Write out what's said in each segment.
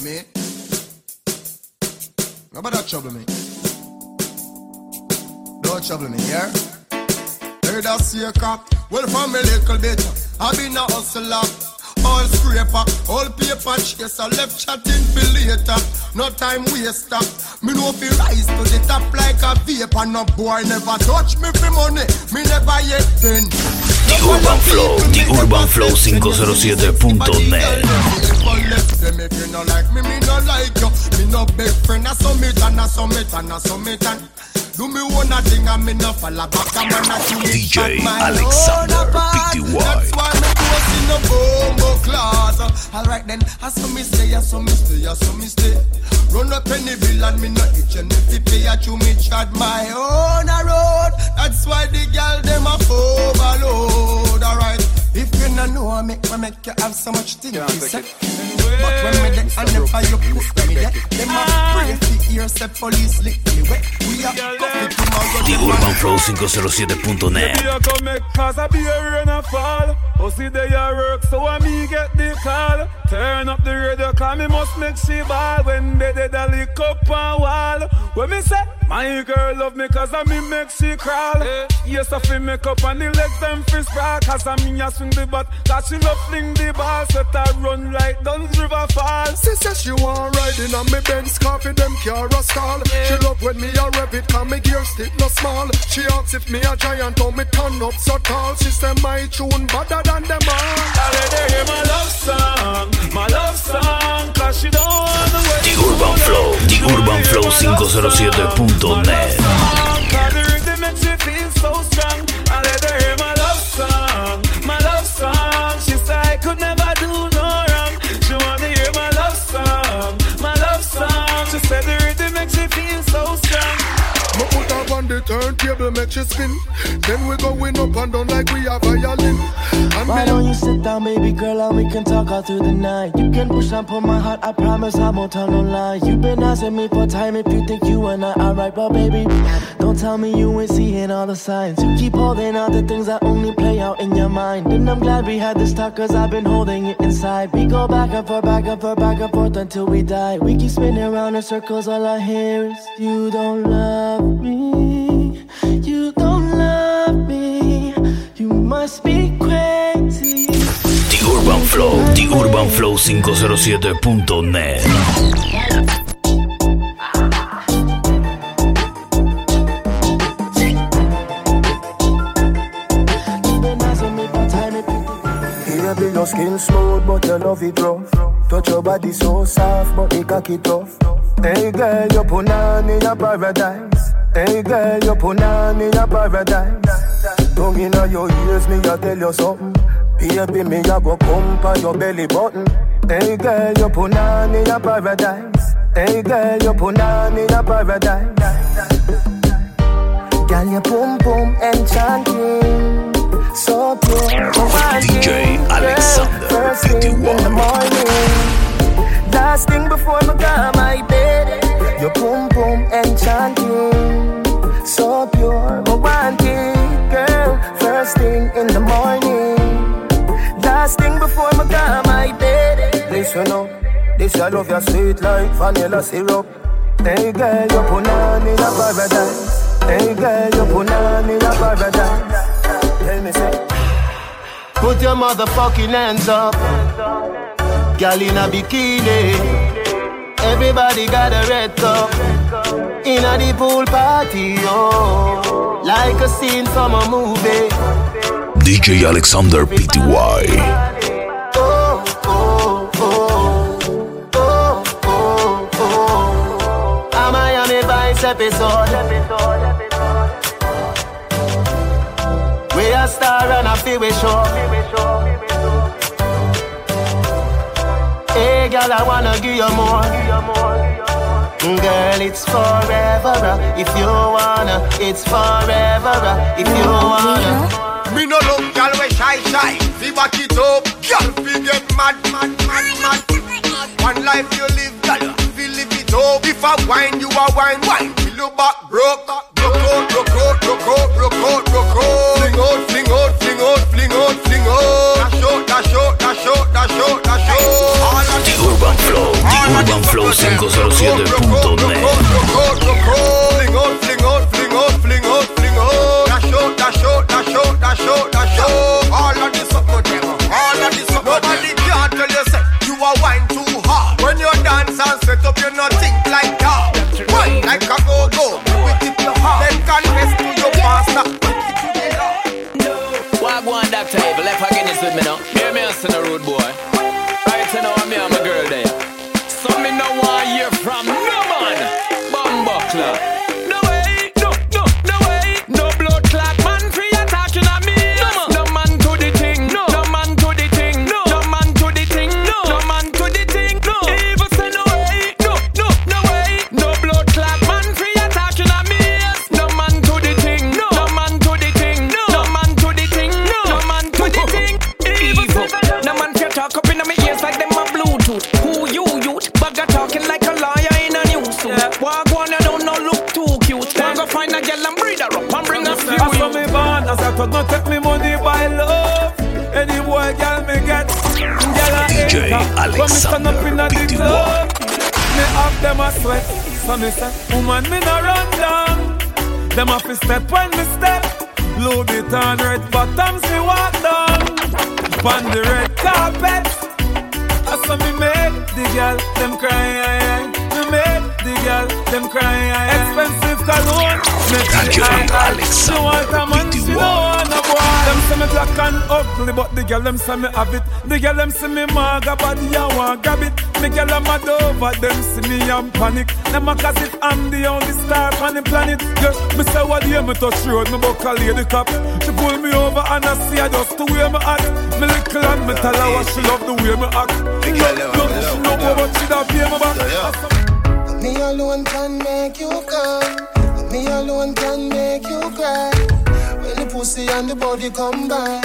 trouble me. Nobody trouble me. Don't trouble me, yeah? Heard that circle. Well, from a little bit, I been a hustler. All scraper, all paper chaser, left chatting for later. No time waster. Me know fi rise to the top like a vapor. No boy never touch me for money. Me never yet been. The Urban Flow, The Urban Flow 507.net. Them if you no like me, me no like you. Me no big friend, a summit and a summit and a summit and. Do me one thing and me no fall back a man a DJ Alexander PTY. That's why me post in the bombo class. Alright then, I saw me stay, I saw me stay, I saw me stay. Run up any bill and me no itch and if you pay a chew me chat my own road. That's why the girl them a overload. Alright. If you no know I make, I make you have so much things to say. But when me there and the fire put me there, them a pray for ears, say police lick me wet. We are coffee tomorrow. The Urban Flow 507.net. Maybe I come cause I be a rain and fall. Oh, see they a work, so I me get the call. Turn up the radio, cause me must make she ball. When they did a lick up on wall. When me say, my girl love me cause I me make she crawl. Yes, I feel make up and the legs them fist sprawl. Cause I me a swing the bat, cause she love fling the ball. So I run like Dunn's River Fall. She says she want riding on me Benz coffee them car a stall. She love when me a rev it cause me gear stick no small. She asks if me a giant or me turn up so tall. She say my tune better than them all. I let her hear my love song, my love song. Cause she don't wanna wait. The Urban Flow, The Urban Flow 507.net. turntable, make she spin. Then we going up and down like we a violin. And Why don't you sit down, baby girl, and we can talk all through the night? You can push and pull my heart, I promise I won't tell no lie. You've been asking me for time if you think you and I are right, but baby, don't tell me you ain't seeing all the signs. You keep holding out the things that only play out in your mind. And I'm glad we had this talk, cause I've been holding it inside. We go back and forth, back and forth, back and forth until we die. We keep spinning around in circles, all I hear is, You don't love me, must be crazy. The Urban Flow, The Urban Flow 507.net. Been asking me for time if you think Baby, your skin smooth, but your love it rough. Touch your body so soft, but it cocky tough. Hey girl, you put on in your paradise. Hey girl, you put on in your paradise. Tongue inna your ears, me a tell you something. Baby, me a go pump on your belly button. Hey girl, you put on in your paradise. Hey girl, you put on in your paradise. Girl, your boom boom enchanting. So pure, DJ Alexander First thing in the morning. Last thing before my go my bed. Your boom this I love your sweet like vanilla syrup. Hey girl, you put on in a paradise. Hey girl, you put on in a paradise. Tell me say. Put your motherfucking hands up. Girl in a bikini. Everybody got a red cup. In a the pool party, oh. Like a scene from a movie. DJ Alexander PTY. Episode. We a star and a feel we show. Hey, girl, I wanna give you more. Girl, it's forever. uh, If you wanna, it's forever. uh, If you wanna. Me no love gal we shy shy. See back it up, gal fi get mad mad mad mad. One life you live, it a wine, you a wine, wine till your back broke. Broke out, broke out, broke out, broke out, broke out. Fling out, fling out, fling out, fling out, fling out. Dash out, dash out, dash out, dash out, dash out. The Urban Flow, The Urban Flow 507.net. Up, When you're. table. Left a sweat. So me say, woman, me no run down. Them off step when me step. Load it on red bottoms, me walk down. On the red carpet. I saw me made the girl, them crying. Me made the girl, them crying. Expensive cologne. Natural Alexander, 51 say me black and ugly, but the girl them say me have it. The girl them see me maga body I want grab it. Me girl I'm mad over them see me and panic. Them a cause if I'm the only star on the planet. Yeah, me say what you me touch road, me buckle the cop. She pull me over and I see I just the way me act. Me little and me tell her what she love the way me act. The girl love, she know what she da pay me back. Me alone can make you come. Me alone can make you cry pussy and the body combine.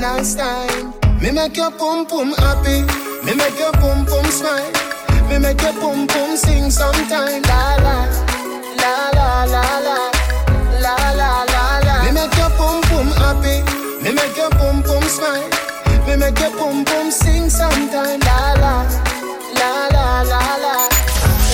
Nice time. Me make your pum pum happy. Me make your pum pum smile. Me make your pum pum sing sometime. La la, la la la la, la la la la. Me make your pum pum happy. Me make your pum pum smile. Me make your pum pum sing sometime. La la, la la la la.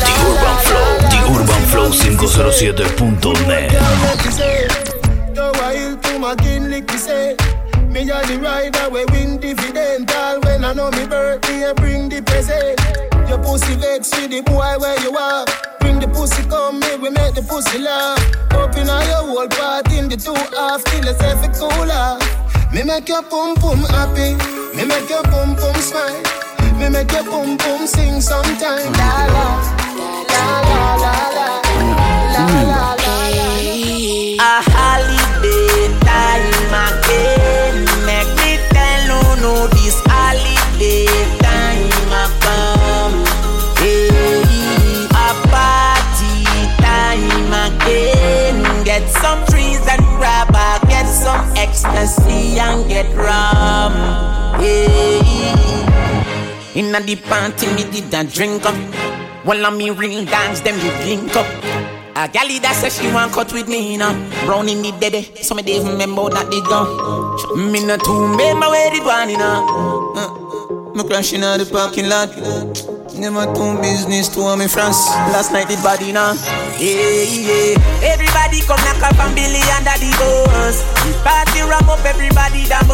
The Urban Flow, The Urban Flow 507.net. Go wild to my kin lick say. Me a the rider we win dividend. when I know me birthday, bring the present. Your pussy vex with the boy where you are. Bring the pussy come me, we make the pussy laugh. Open all your whole part in the two half till it's every cooler. Me make your pum pum happy. Me make your pum pum smile. Me make your pum pum sing sometime. La la la la la la la la la la. A ecstasy and get rum. Yeah. In a the party, me did a drink up. While I'm me ring dance, them you link up. A galley that says she want cut with me, know. Brown in the dead, eh, so me didn't remember that they gone. Me not too remember where it one, you know. Uh, uh, uh, me crashing out the parking lot. Never do business to me France. Last night it body now. Yeah, yeah. Everybody come knock up and Billy under the doors. Party ram up, everybody that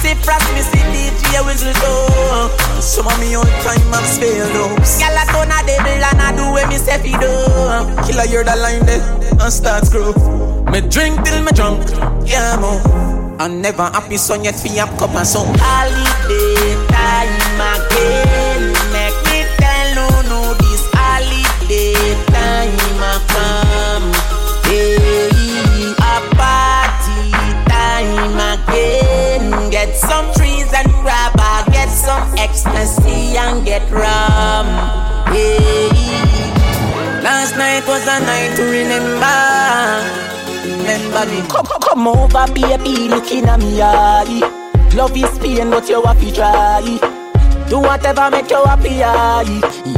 see Frost, me see DJ whistle go. Some of me on time I'm spell ups. Gyal a turn a devil and I do what me say fi do. Killer you're the line there and start screw. Me drink till me drunk, yeah mo. I'm never happy so yet fi up cup and so. Holiday time again. Me. Come, come, come over, baby, looking at me eye. Love is pain, but you have to try. Do whatever make you happy, aye.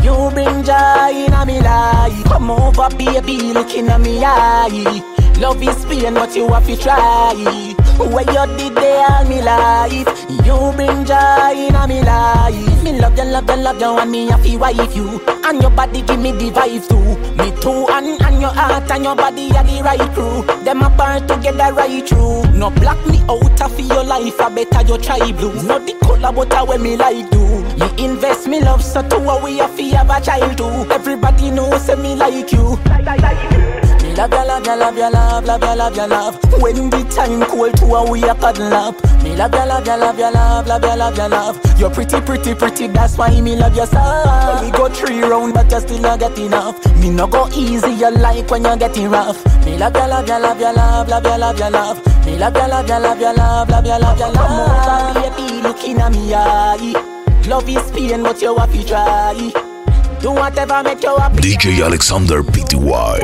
You bring joy in a me life. Come over, baby, looking at me eye. Love is pain, but you have to try. Where you did they all me life. You bring joy in a me life. Me love you, love you, love you, and me a fi wife you. And your body give me the vibe too. Me too, and, and your heart and your body are the right crew. Them apart together right through. No block me out of your life, I better you try blue. No the color, but I way me like do. Me invest me love, so to a we a fi have a child too. Everybody knows say me like you. Me love ya, love ya, love ya, love, love ya, love ya, love. When the time cold to a we a cuddle up. Me love ya, love ya, love ya, love, love ya, love ya, love. You're pretty, pretty, pretty. That's why me love you so. We go three round, but you still not get enough. Me no go easy, you like when you're getting rough. Me love ya, love ya, love ya, love, love ya, love ya, love. Me love ya, love ya, love ya, love, love ya, love ya, love. Come over, baby, looking at me eye. Love is pain, but you have to try. Do whatever make you happy. DJ Alexander PTY.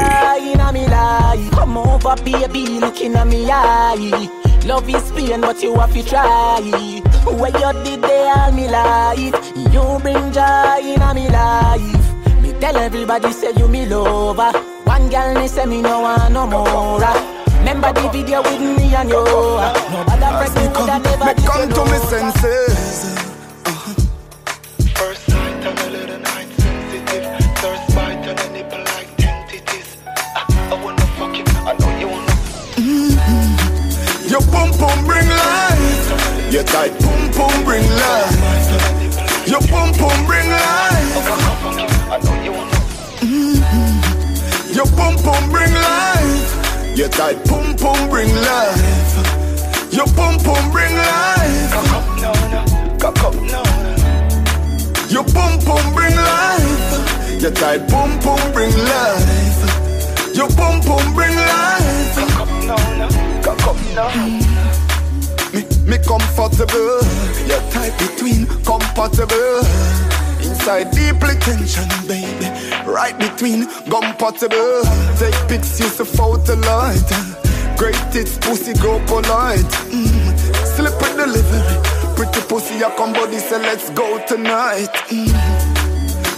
Inna me life. Come over, baby, looking at me eye. Love is pain, but you have to try. Where you did they all me life. You bring joy inna me life. Me tell everybody say you me lover. One girl me say me no want no more. Remember the video with me and you. Nobody press me could have never Me come to me senses. Your tight pum pum bring life. Your pum pum bring life. You wanna. Your pum pum bring life. Your tight pum pum bring life. Your pum pum bring life. Cock up, no. Your pum pum bring life. Your tight pum pum bring life. Your pum pum bring life. Cock up, no, no. Cock up, no. Me, comfortable. Your tight between compatible. Inside deeply tension, baby. Right between compatible. Take pics, use the photo light. Great tits, pussy go polite. Mm. Slip with delivery. Pretty pussy, I come body, say let's go tonight. Mm.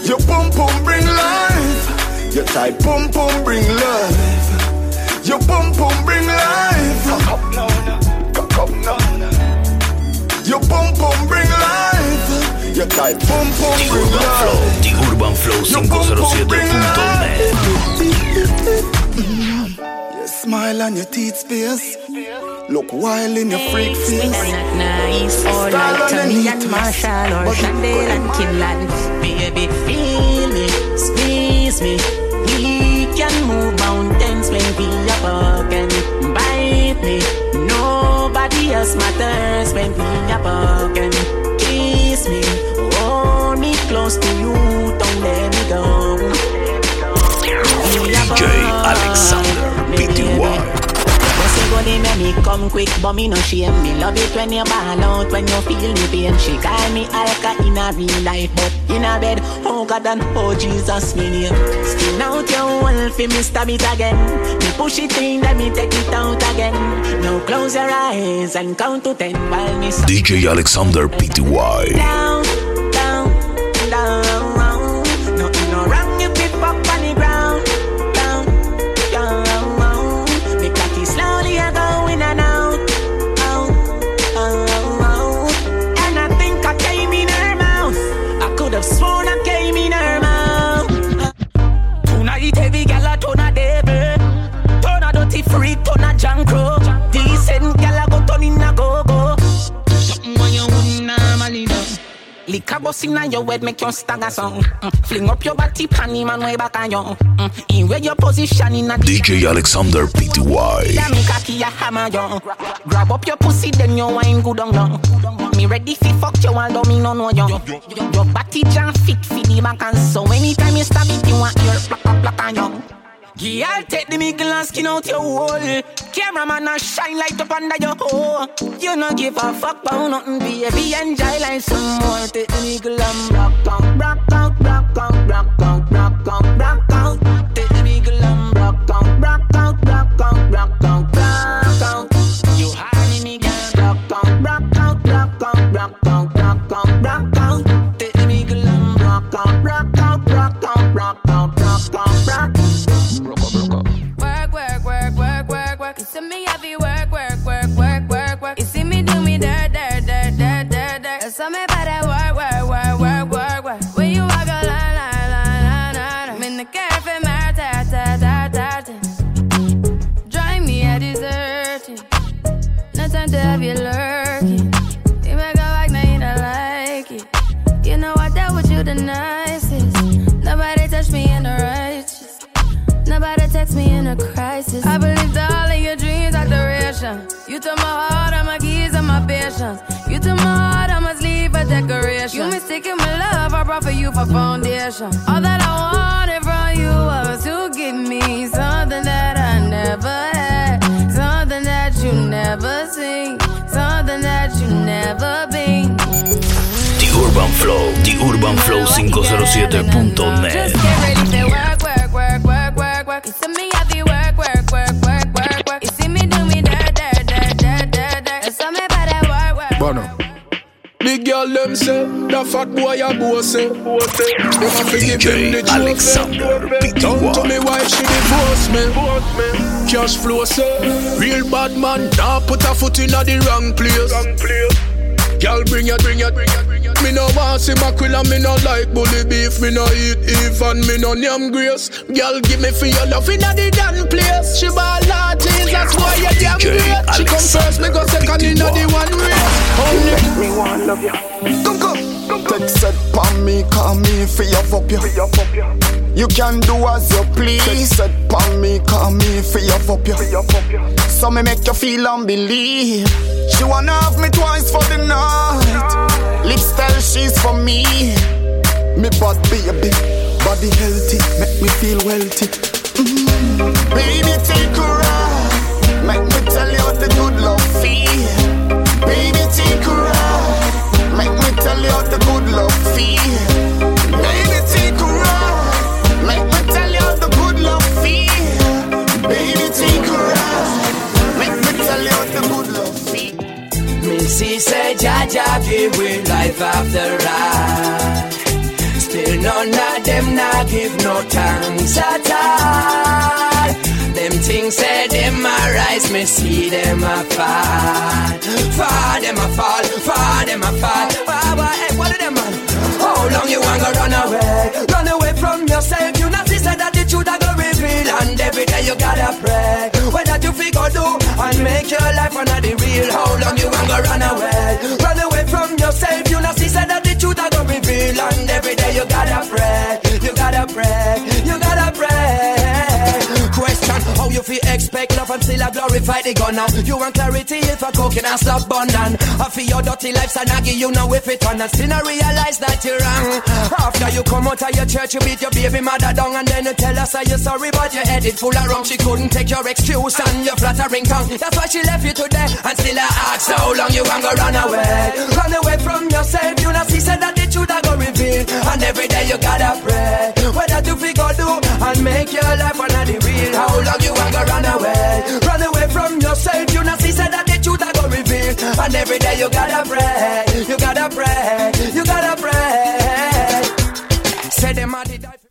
Your boom pum bring life. Your tight boom boom bring life. Your boom boom bring life. Your pum pum bring life. Your tight pum pum The bring Urban Flow. life. The Urban Flow Your pum pum bring 507.net. Your smile and your teeth space. Look wild in your freak face. Not nice or Style like Tommy and underneath Marshall or But- Chandel and Kinlan. Baby, feel me, squeeze me. We can move else matters when we are broken. Kiss me, hold me close to you, don't let me go. DJ Alexander. Just say go dey make me come quick, but me no shame. Me love it when you ball out, when you feel me pain. She call me Alka in a real life, but in a bed, oh God and oh Jesus, me name. Skin out your wall fi me stab it again. Me push it in, then me take it out again. Now close your eyes and count to ten while me DJ Alexander PTY. down, down, down. Nothing no wrong if it Liquor bust inna your head make you stagger song. Mm. Fling up your body, panty man way back on you. Mm. In where your position in a DJ Alexander PTY. Damn cocky a hammer you. Grab up your pussy then you wine good on you. Me ready fi fuck you although me no know you. Your body jam fit fi the back and so anytime you stab it you want your plak plak plak on you. Girl, take the middle and skin out your hole. Cameraman a shine light up under your hole. You no give a fuck about nothing, baby. Enjoy like some more. Take the middle and rock rock rock you for foundation. All that I wanted from you was to give me something that I never had, something that you never seen, something that you never been. The Urban Flow, The Urban Flow 507.net. them say, the fat boy a boss say. Them a fi give him the eh. Alexander Down to me wife, she divorce me. Cash flow say, real bad man, nah put a foot in a the wrong place. Girl, bring it, bring it, bring it, bring it. Me no want see mackerel me no like bully beef. Me no eat even, me no name grace. Girl, give me for your love in a the damn place. She ball artist, that's why you damn DJ great. She come first, me go second in a the one race. Only Me want love you. Come, come, come, Take set pon me, call me for your up you. Free up up you. You can do as you please. Set pon me, call me for your up you. Free up up you. So me make you feel and believe. She wanna have me twice for the night. Lips tell she's for me. Me bad baby, body healthy, make me feel wealthy. Missy said, Jaja give we life after ride. Still none of them not give no thanks at all. Them things say them a rise, me see them a fall. Fall them a fall, fall them a fall. Why, How long you want to run away? Run away from yourself. You not see that the truth a go reveal, and every day you gotta pray. What Whether you figure do and make your life under the real. How long you want to? Run away Feel expect love and still a glorify the gunner? You want clarity if a cocaine and stop abundant. I feel your dirty life and I give you know if it on and still not realize that you're wrong. After you come out of your church, you beat your baby mother down and then you tell us that you're sorry, but your head is full of rum. She couldn't take your excuse and your flattering tongue. That's why she left you today and still I ask how long you to run away. Run away from yourself, you not see said that the truth I go reveal. And every day you gotta pray. Whether to figure do and make your life under the real. How long you want to run away? Run away from yourself, you not see said that the truth I go reveal. And every day you gotta pray, you gotta pray, you gotta pray. Say them a the